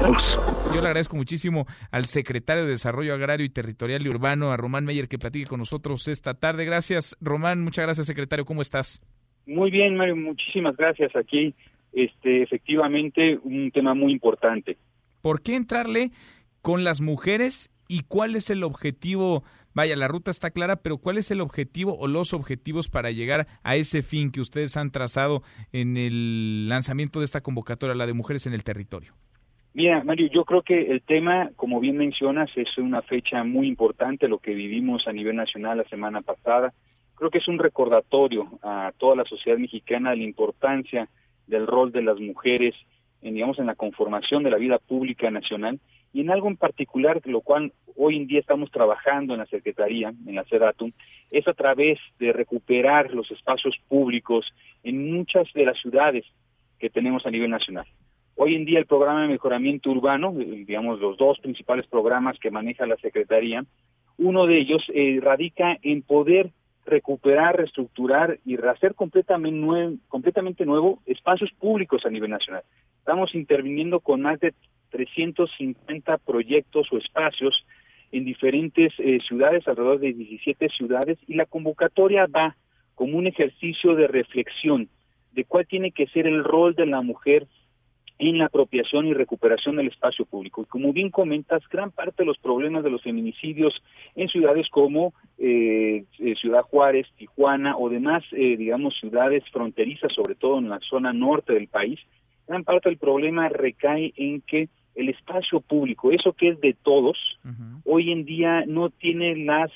Yo le agradezco muchísimo al secretario de Desarrollo Agrario y Territorial y Urbano, a Román Meyer, que platique con nosotros esta tarde. Gracias, Román. Muchas gracias, secretario. ¿Cómo estás? Muy bien, Mario. Muchísimas gracias. Aquí, este, efectivamente, un tema muy importante. ¿Por qué entrarle con las mujeres y cuál es el objetivo? Vaya, la ruta está clara, pero ¿cuál es el objetivo o los objetivos para llegar a ese fin que ustedes han trazado en el lanzamiento de esta convocatoria, la de mujeres en el territorio? Mira, Mario, yo creo que el tema, como bien mencionas, es una fecha muy importante, lo que vivimos a nivel nacional la semana pasada. Creo que es un recordatorio a toda la sociedad mexicana de la importancia del rol de las mujeres en, digamos, en la conformación de la vida pública nacional y en algo en particular, lo cual hoy en día estamos trabajando en la Secretaría, en la SEDATUM, es a través de recuperar los espacios públicos en muchas de las ciudades que tenemos a nivel nacional. Hoy en día el programa de mejoramiento urbano, eh, digamos los dos principales programas que maneja la Secretaría, uno de ellos eh, radica en poder recuperar, reestructurar y hacer completamente nuevo, completamente nuevo espacios públicos a nivel nacional. Estamos interviniendo con más de 350 proyectos o espacios en diferentes eh, ciudades, alrededor de 17 ciudades, y la convocatoria va como un ejercicio de reflexión de cuál tiene que ser el rol de la mujer en la apropiación y recuperación del espacio público. Y como bien comentas, gran parte de los problemas de los feminicidios en ciudades como eh, eh, Ciudad Juárez, Tijuana o demás, eh, digamos, ciudades fronterizas, sobre todo en la zona norte del país, gran parte del problema recae en que el espacio público, eso que es de todos, hoy en día no tiene las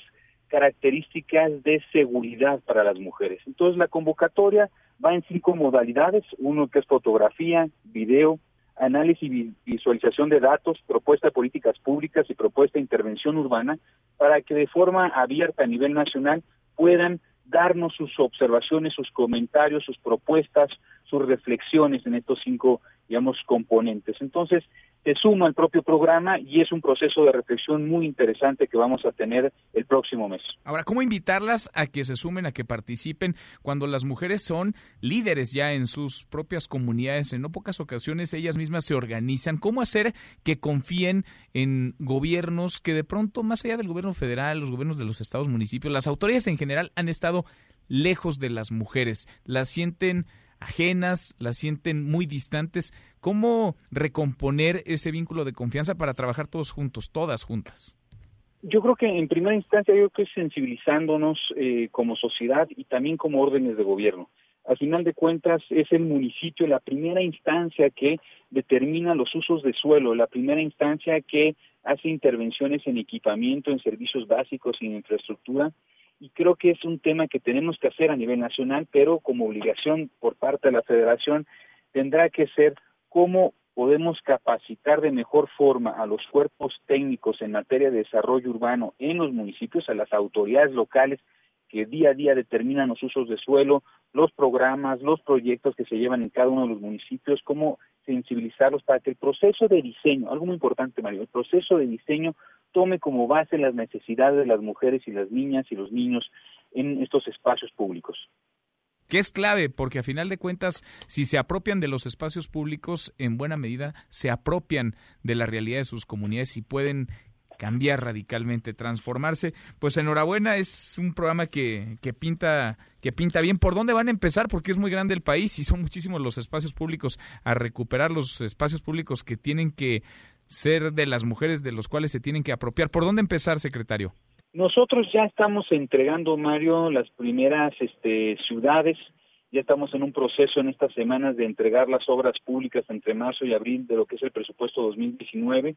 características de seguridad para las mujeres. Entonces la convocatoria va en cinco modalidades, uno que es fotografía, video, análisis y visualización de datos, propuesta de políticas públicas y propuesta de intervención urbana, para que de forma abierta a nivel nacional puedan darnos sus observaciones, sus comentarios, sus propuestas, sus reflexiones en estos cinco, digamos, componentes. Entonces, se suma al propio programa y es un proceso de reflexión muy interesante que vamos a tener el próximo mes. Ahora, ¿cómo invitarlas a que se sumen, a que participen cuando las mujeres son líderes ya en sus propias comunidades? En no pocas ocasiones ellas mismas se organizan. ¿Cómo hacer que confíen en gobiernos que de pronto, más allá del gobierno federal, los gobiernos de los estados, municipios, las autoridades en general han estado lejos de las mujeres? Las sienten ajenas, las sienten muy distantes. ¿Cómo recomponer ese vínculo de confianza para trabajar todos juntos, todas juntas? Yo creo que en primera instancia yo creo que sensibilizándonos eh, como sociedad y también como órdenes de gobierno. Al final de cuentas es el municipio la primera instancia que determina los usos de suelo, la primera instancia que hace intervenciones en equipamiento, en servicios básicos en infraestructura y creo que es un tema que tenemos que hacer a nivel nacional, pero como obligación por parte de la federación tendrá que ser cómo podemos capacitar de mejor forma a los cuerpos técnicos en materia de desarrollo urbano en los municipios, a las autoridades locales que día a día determinan los usos de suelo, los programas, los proyectos que se llevan en cada uno de los municipios, cómo sensibilizarlos para que el proceso de diseño, algo muy importante, Mario, el proceso de diseño tome como base las necesidades de las mujeres y las niñas y los niños en estos espacios públicos que es clave, porque a final de cuentas, si se apropian de los espacios públicos, en buena medida se apropian de la realidad de sus comunidades y pueden cambiar radicalmente, transformarse. Pues enhorabuena, es un programa que, que, pinta, que pinta bien. ¿Por dónde van a empezar? Porque es muy grande el país y son muchísimos los espacios públicos a recuperar los espacios públicos que tienen que ser de las mujeres de los cuales se tienen que apropiar. ¿Por dónde empezar, secretario? Nosotros ya estamos entregando, Mario, las primeras este, ciudades. Ya estamos en un proceso en estas semanas de entregar las obras públicas entre marzo y abril de lo que es el presupuesto 2019.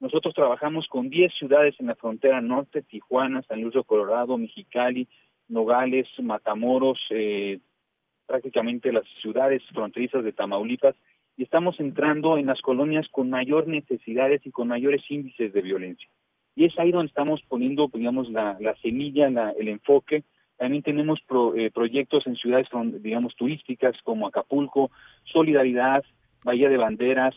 Nosotros trabajamos con 10 ciudades en la frontera norte, Tijuana, San Luis de Colorado, Mexicali, Nogales, Matamoros, eh, prácticamente las ciudades fronterizas de Tamaulipas, y estamos entrando en las colonias con mayor necesidades y con mayores índices de violencia. Y es ahí donde estamos poniendo, digamos, la, semilla, el enfoque. También tenemos eh, proyectos en ciudades, digamos, turísticas como Acapulco, Solidaridad, Bahía de Banderas,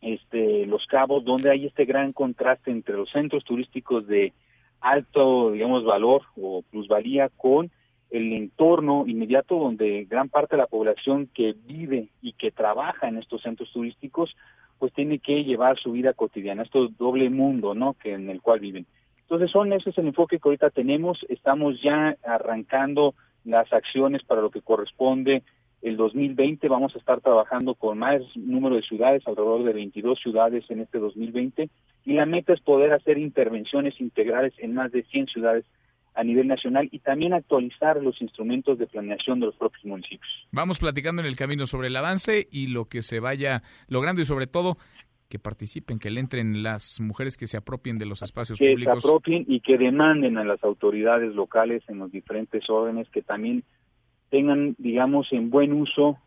este, Los Cabos, donde hay este gran contraste entre los centros turísticos de alto, digamos, valor o plusvalía con el entorno inmediato donde gran parte de la población que vive y que trabaja en estos centros turísticos pues tiene que llevar su vida cotidiana, esto doble mundo, ¿no? Que en el cual viven. Entonces, son ese es el enfoque que ahorita tenemos. Estamos ya arrancando las acciones para lo que corresponde el 2020. Vamos a estar trabajando con más número de ciudades, alrededor de 22 ciudades en este 2020. Y la meta es poder hacer intervenciones integrales en más de 100 ciudades a nivel nacional y también actualizar los instrumentos de planeación de los propios municipios. Vamos platicando en el camino sobre el avance y lo que se vaya logrando y sobre todo que participen, que le entren las mujeres que se apropien de los espacios públicos. Que se apropien y que demanden a las autoridades locales en los diferentes órdenes que también tengan, digamos, en buen uso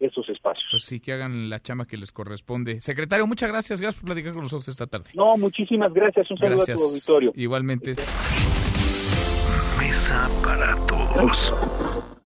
esos espacios. Pues sí, que hagan la chama que les corresponde. Secretario, muchas gracias. Gracias por platicar con nosotros esta tarde. No, muchísimas gracias. Un saludo a tu auditorio. Igualmente. Para todos.